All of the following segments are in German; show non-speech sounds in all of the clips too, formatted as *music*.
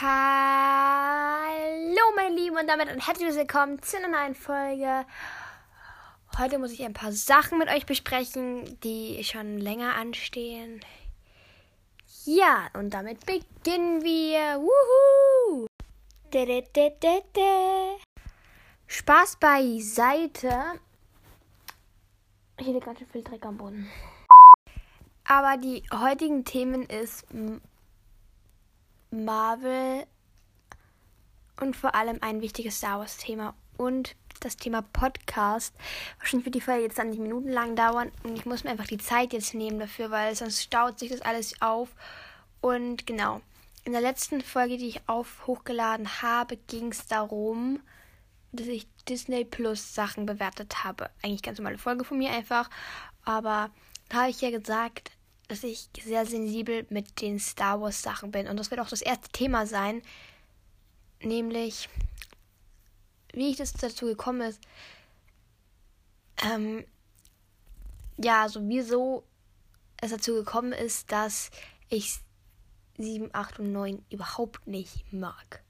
Hallo meine Lieben und damit ein herzliches Willkommen zu einer neuen Folge. Heute muss ich ein paar Sachen mit euch besprechen, die schon länger anstehen. Ja, und damit beginnen wir. Wuhu! Spaß beiseite. Hier liegt ganz schön viel Dreck am Boden. Aber die heutigen Themen ist Marvel und vor allem ein wichtiges Star Wars Thema und das Thema Podcast. Wahrscheinlich wird die Folge jetzt 20 Minuten lang dauern und ich muss mir einfach die Zeit jetzt nehmen dafür, weil sonst staut sich das alles auf. Und genau, in der letzten Folge, die ich auf hochgeladen habe, ging es darum, dass ich Disney Plus Sachen bewertet habe. Eigentlich ganz normale Folge von mir einfach, aber da habe ich ja gesagt, dass ich sehr sensibel mit den Star Wars Sachen bin. Und das wird auch das erste Thema sein. Nämlich, wie ich das dazu gekommen ist. Ähm, ja, also wieso es dazu gekommen ist, dass ich 7, 8 und 9 überhaupt nicht mag.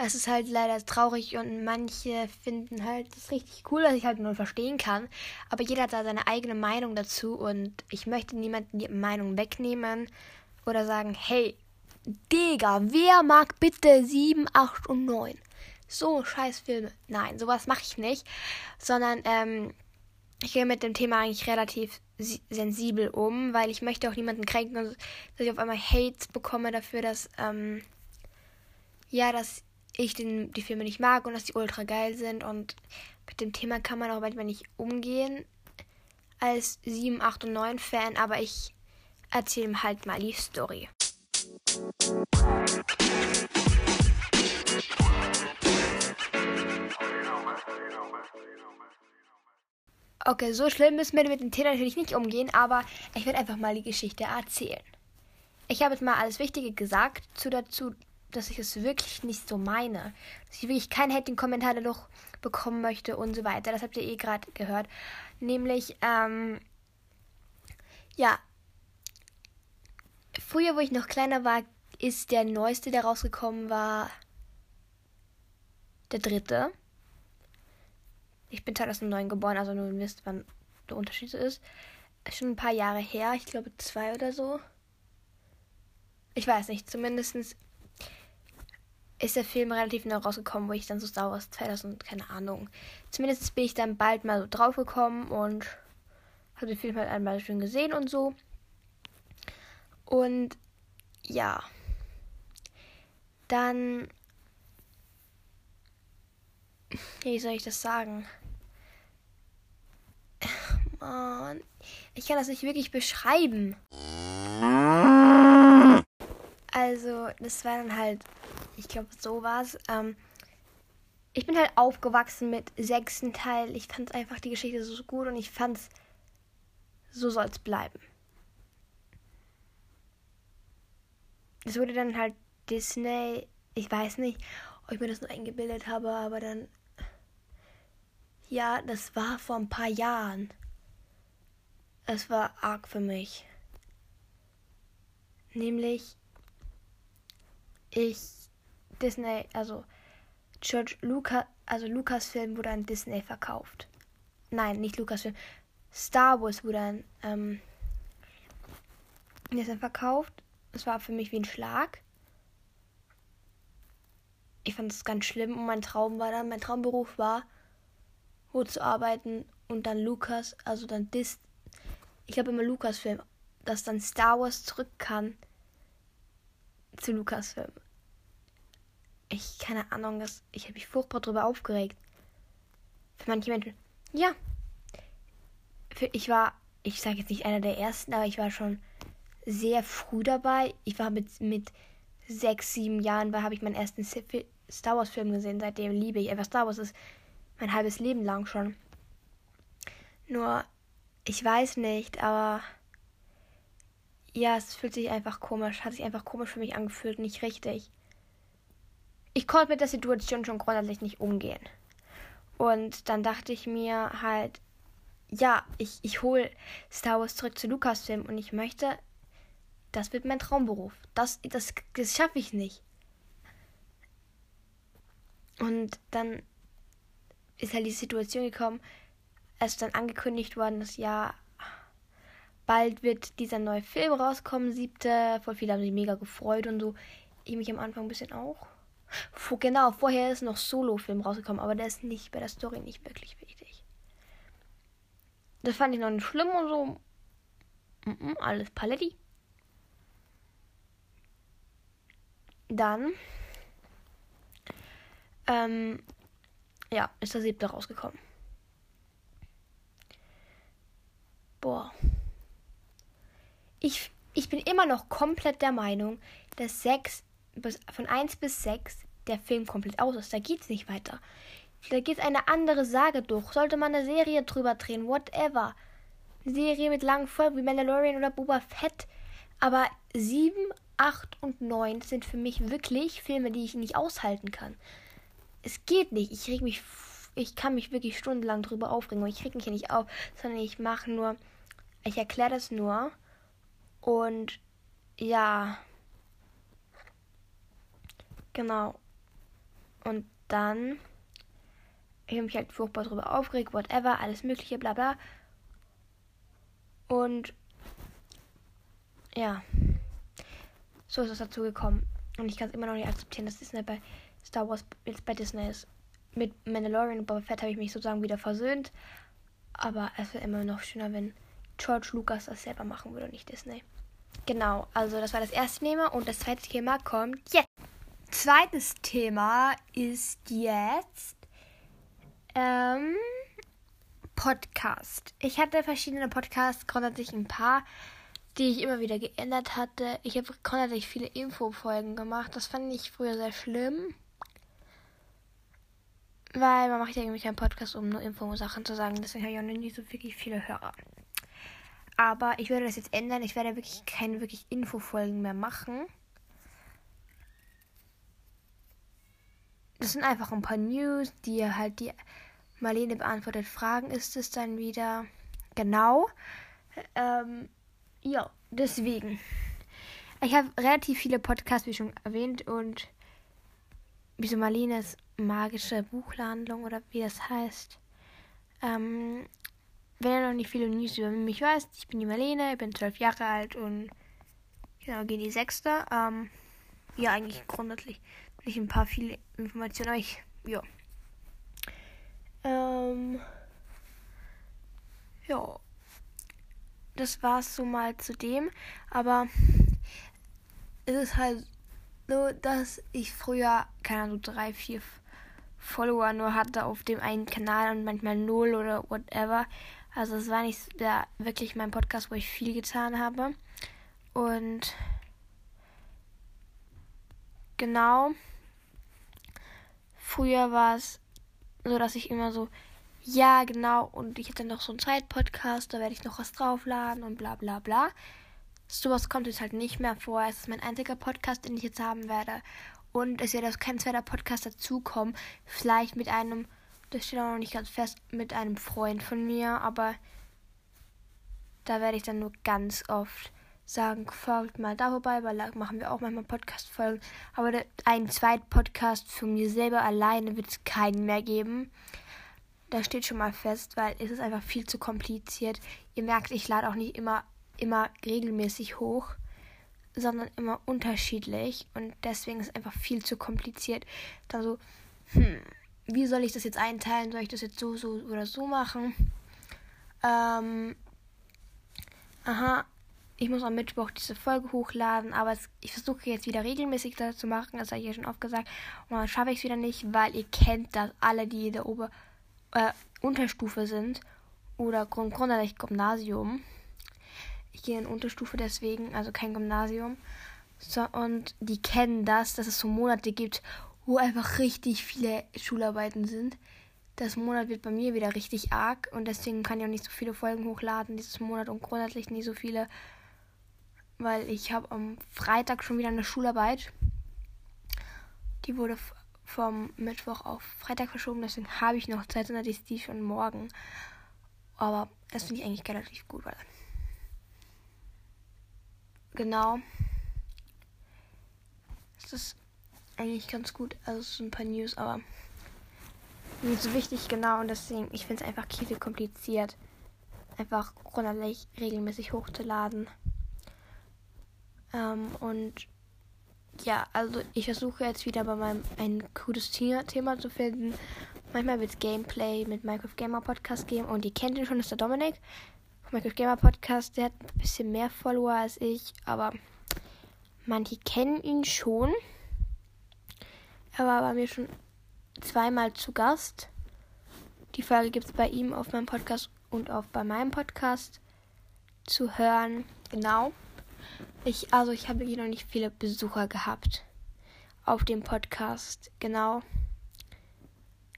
Es ist halt leider traurig und manche finden halt das richtig cool, dass ich halt nur verstehen kann. Aber jeder hat da seine eigene Meinung dazu und ich möchte niemanden die Meinung wegnehmen oder sagen, hey, Digga, wer mag bitte 7, 8 und 9? So scheiß Filme. Nein, sowas mache ich nicht. Sondern ähm, ich gehe mit dem Thema eigentlich relativ sensibel um, weil ich möchte auch niemanden kränken dass ich auf einmal Hates bekomme dafür, dass ähm, ja, dass ich den, die Filme nicht mag und dass die ultra geil sind. Und mit dem Thema kann man auch manchmal nicht umgehen als 7, 8 und 9 Fan, aber ich erzähle ihm halt mal die Story. Okay, so schlimm müssen wir mit dem Thema natürlich nicht umgehen, aber ich werde einfach mal die Geschichte erzählen. Ich habe jetzt mal alles Wichtige gesagt zu dazu, dass ich es wirklich nicht so meine. Dass ich wirklich keinen Hating-Kommentar dadurch bekommen möchte und so weiter. Das habt ihr eh gerade gehört. Nämlich, ähm, ja. Früher, wo ich noch kleiner war, ist der neueste, der rausgekommen war, der dritte. Ich bin 2009 geboren, also nur wisst, wann der Unterschied ist. Schon ein paar Jahre her, ich glaube zwei oder so. Ich weiß nicht, zumindestens ist der Film relativ neu rausgekommen, wo ich dann so Star Wars 2000, keine Ahnung. Zumindest bin ich dann bald mal so draufgekommen und habe den Film halt einmal schön gesehen und so. Und ja. Dann. Wie soll ich das sagen? *laughs* Mann. Ich kann das nicht wirklich beschreiben. Also, das war dann halt ich glaube, so war es. Ähm, ich bin halt aufgewachsen mit sechsten Teil. Ich fand einfach die Geschichte so gut und ich fand es, so soll es bleiben. Es wurde dann halt Disney. Ich weiß nicht, ob ich mir das nur eingebildet habe, aber dann. Ja, das war vor ein paar Jahren. Es war arg für mich. Nämlich, ich Disney, also George Lucas, also Lucasfilm wurde an Disney verkauft. Nein, nicht Lucasfilm. Star Wars wurde an ähm, Disney verkauft. Es war für mich wie ein Schlag. Ich fand es ganz schlimm und mein Traum war dann, mein Traumberuf war, wo zu arbeiten und dann Lucas, also dann Dis, ich glaube immer Lucasfilm, dass dann Star Wars zurück kann zu Lucasfilm ich, keine Ahnung, das, ich habe mich furchtbar darüber aufgeregt. Für manche Menschen, ja. Für, ich war, ich sage jetzt nicht einer der ersten, aber ich war schon sehr früh dabei. Ich war mit, mit sechs, sieben Jahren, habe ich meinen ersten Star Wars Film gesehen. Seitdem liebe ich einfach Star Wars. ist mein halbes Leben lang schon. Nur, ich weiß nicht, aber ja, es fühlt sich einfach komisch, hat sich einfach komisch für mich angefühlt, nicht richtig ich konnte mit der Situation schon grundsätzlich nicht umgehen. Und dann dachte ich mir halt, ja, ich, ich hole Star Wars zurück zu Lucasfilm und ich möchte, das wird mein Traumberuf. Das, das, das schaffe ich nicht. Und dann ist halt die Situation gekommen, es ist dann angekündigt worden, dass ja bald wird dieser neue Film rauskommen, siebte. Voll viele haben sich mega gefreut und so. Ich mich am Anfang ein bisschen auch. Genau, vorher ist noch Solo-Film rausgekommen, aber der ist nicht bei der Story nicht wirklich wichtig. Das fand ich noch nicht schlimm und so. Mm -mm, alles Paletti. Dann ähm, ja, ist der siebte rausgekommen. Boah. Ich, ich bin immer noch komplett der Meinung, dass 6 bis, von 1 bis 6 der Film komplett aus ist. Da geht's nicht weiter. Da geht eine andere Sage durch. Sollte man eine Serie drüber drehen, whatever. Eine Serie mit langen Folgen wie Mandalorian oder Boba Fett. Aber 7, 8 und 9 sind für mich wirklich Filme, die ich nicht aushalten kann. Es geht nicht. Ich reg mich, ich kann mich wirklich stundenlang drüber aufregen. Und ich reg mich ja nicht auf, sondern ich mache nur, ich erkläre das nur. Und ja, genau. Und dann, ich habe mich halt furchtbar drüber aufgeregt, whatever, alles Mögliche, bla bla. Und ja, so ist es dazu gekommen. Und ich kann es immer noch nicht akzeptieren, dass Disney bei Star Wars jetzt bei Disney ist. Mit Mandalorian und Boba Fett habe ich mich sozusagen wieder versöhnt. Aber es wäre immer noch schöner, wenn George Lucas das selber machen würde und nicht Disney. Genau, also das war das erste Thema und das zweite Thema kommt jetzt. Zweites Thema ist jetzt ähm, Podcast. Ich hatte verschiedene Podcasts, grundsätzlich ein paar, die ich immer wieder geändert hatte. Ich habe grundsätzlich viele Infofolgen gemacht. Das fand ich früher sehr schlimm. Weil man macht ja irgendwie keinen Podcast, um nur Info-Sachen zu sagen. Deswegen habe ich auch nicht so wirklich viele Hörer. Aber ich werde das jetzt ändern. Ich werde wirklich keine wirklich Infofolgen mehr machen. Das sind einfach ein paar News, die halt die Marlene beantwortet Fragen ist es dann wieder. Genau. Ähm, ja, deswegen. Ich habe relativ viele Podcasts, wie schon erwähnt, und wie so Marlenes magische Buchlandung oder wie das heißt. Ähm, wenn ihr noch nicht viele News über mich weißt, ich bin die Marlene, ich bin zwölf Jahre alt und genau, gehe die sechste. Ähm, ja, eigentlich grundsätzlich nicht ein paar viele Informationen, aber ich, ja. Ähm, ja. Das war's so mal zu dem, aber es ist halt so, dass ich früher, keine Ahnung, drei, vier Follower nur hatte auf dem einen Kanal und manchmal null oder whatever. Also es war nicht der, wirklich mein Podcast, wo ich viel getan habe. Und genau. Früher war es so, dass ich immer so, ja, genau, und ich hätte noch so einen Zeitpodcast, da werde ich noch was draufladen und bla bla bla. Sowas kommt jetzt halt nicht mehr vor. Es ist mein einziger Podcast, den ich jetzt haben werde. Und es wird auch kein zweiter Podcast dazukommen. Vielleicht mit einem das steht auch noch nicht ganz fest mit einem Freund von mir, aber da werde ich dann nur ganz oft sagen, folgt mal da vorbei, weil da machen wir auch manchmal Podcast-Folgen. Aber einen zweiten Podcast für mir selber alleine wird es keinen mehr geben. Das steht schon mal fest, weil es ist einfach viel zu kompliziert. Ihr merkt, ich lade auch nicht immer, immer regelmäßig hoch, sondern immer unterschiedlich. Und deswegen ist es einfach viel zu kompliziert. Dann so, hm, wie soll ich das jetzt einteilen? Soll ich das jetzt so, so oder so machen? Ähm, aha, ich muss am Mittwoch diese Folge hochladen, aber es, ich versuche jetzt wieder regelmäßig das zu machen, das habe ich ja schon oft gesagt. Und dann schaffe ich es wieder nicht, weil ihr kennt das alle, die in der Ober äh, Unterstufe sind oder Grund grundsätzlich Gymnasium. Ich gehe in Unterstufe deswegen, also kein Gymnasium. So, und die kennen das, dass es so Monate gibt, wo einfach richtig viele Schularbeiten sind. Das Monat wird bei mir wieder richtig arg und deswegen kann ich auch nicht so viele Folgen hochladen dieses Monat und grundsätzlich nicht so viele, weil ich habe am Freitag schon wieder eine Schularbeit. Die wurde vom Mittwoch auf Freitag verschoben, deswegen habe ich noch Zeit, sondern ist die schon morgen. Aber das finde ich eigentlich relativ gut, weil genau. Das ist eigentlich ganz gut. Also so ein paar News, aber nicht so wichtig, genau. Und deswegen, ich finde es einfach viel kompliziert, einfach grundsätzlich regelmäßig hochzuladen. Ähm, und ja, also ich versuche jetzt wieder bei meinem ein gutes Thema zu finden. Manchmal wird es Gameplay mit Minecraft Gamer Podcast geben und ihr kennt ihn schon, ist der Dominik. Minecraft Gamer Podcast, der hat ein bisschen mehr Follower als ich, aber manche kennen ihn schon. Er war bei mir schon zweimal zu Gast. Die Folge gibt es bei ihm auf meinem Podcast und auch bei meinem Podcast zu hören. Genau. Ich, also ich habe hier noch nicht viele Besucher gehabt auf dem Podcast, genau.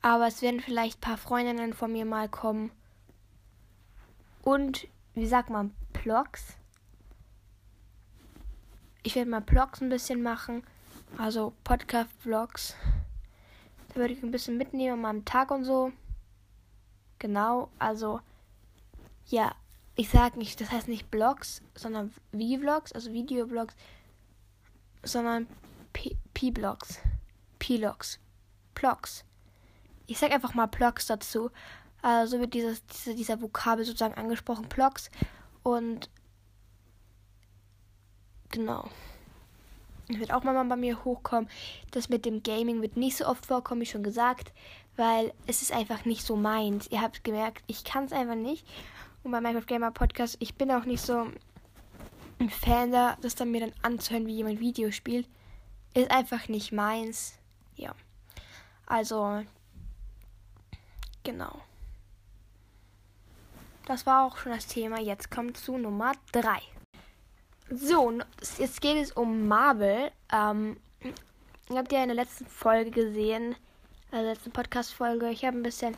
Aber es werden vielleicht ein paar Freundinnen von mir mal kommen. Und, wie sagt man, Blogs. Ich werde mal Blogs ein bisschen machen. Also Podcast-Vlogs. Da würde ich ein bisschen mitnehmen an meinem Tag und so. Genau, also ja, ich sage nicht, das heißt nicht Blogs, sondern V-Vlogs, also Videoblogs, sondern P-Blogs, P-Logs, Blogs. Ich sage einfach mal Blogs dazu. Also wird dieses, dieser, dieser Vokabel sozusagen angesprochen, Blogs. Und genau. Wird auch mal bei mir hochkommen. Das mit dem Gaming wird nicht so oft vorkommen, wie schon gesagt, weil es ist einfach nicht so meins. Ihr habt gemerkt, ich kann es einfach nicht. Und bei Minecraft Gamer Podcast, ich bin auch nicht so ein Fan da, das dann mir dann anzuhören, wie jemand Video spielt. Ist einfach nicht meins. Ja. Also, genau. Das war auch schon das Thema. Jetzt kommt zu Nummer 3. So, jetzt geht es um Marvel. Ähm, habt ihr in der letzten Folge gesehen, also letzten Podcast-Folge, ich habe ein bisschen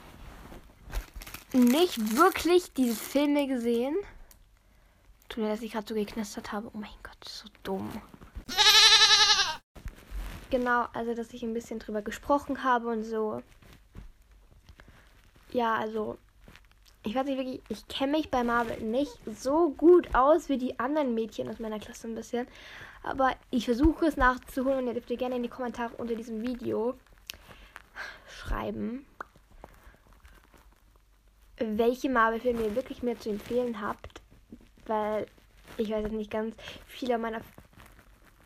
nicht wirklich diese Filme gesehen. Tut mir, dass ich gerade so geknistert habe. Oh mein Gott, so dumm. Genau, also dass ich ein bisschen drüber gesprochen habe und so. Ja, also ich weiß nicht wirklich, ich kenne mich bei Marvel nicht so gut aus wie die anderen Mädchen aus meiner Klasse ein bisschen. Aber ich versuche es nachzuholen und ihr dürft ihr gerne in die Kommentare unter diesem Video schreiben, welche Marvel-Filme ihr wirklich mehr zu empfehlen habt. Weil ich weiß jetzt nicht ganz, viele meiner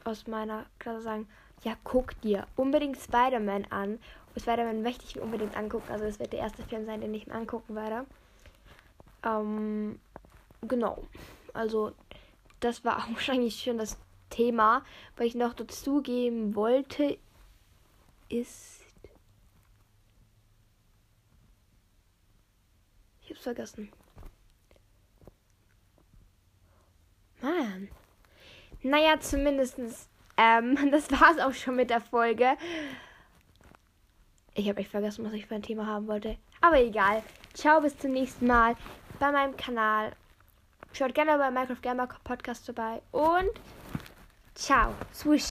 aus meiner Klasse sagen, ja, guck dir unbedingt Spider-Man an. Und Spider-Man möchte ich mir unbedingt angucken. Also es wird der erste Film sein, den ich mir angucken werde. Ähm, genau. Also, das war *laughs* auch wahrscheinlich schon das Thema. Was ich noch dazugeben wollte, ist. Hab's vergessen. Mann. Naja, zumindestens. Ähm, *laughs* das war's auch schon mit der Folge. Ich habe echt vergessen, was ich für ein Thema haben wollte. Aber egal. Ciao, bis zum nächsten Mal bei meinem Kanal. Schaut gerne bei Minecraft Gamer Podcast vorbei und ciao. Swoosh.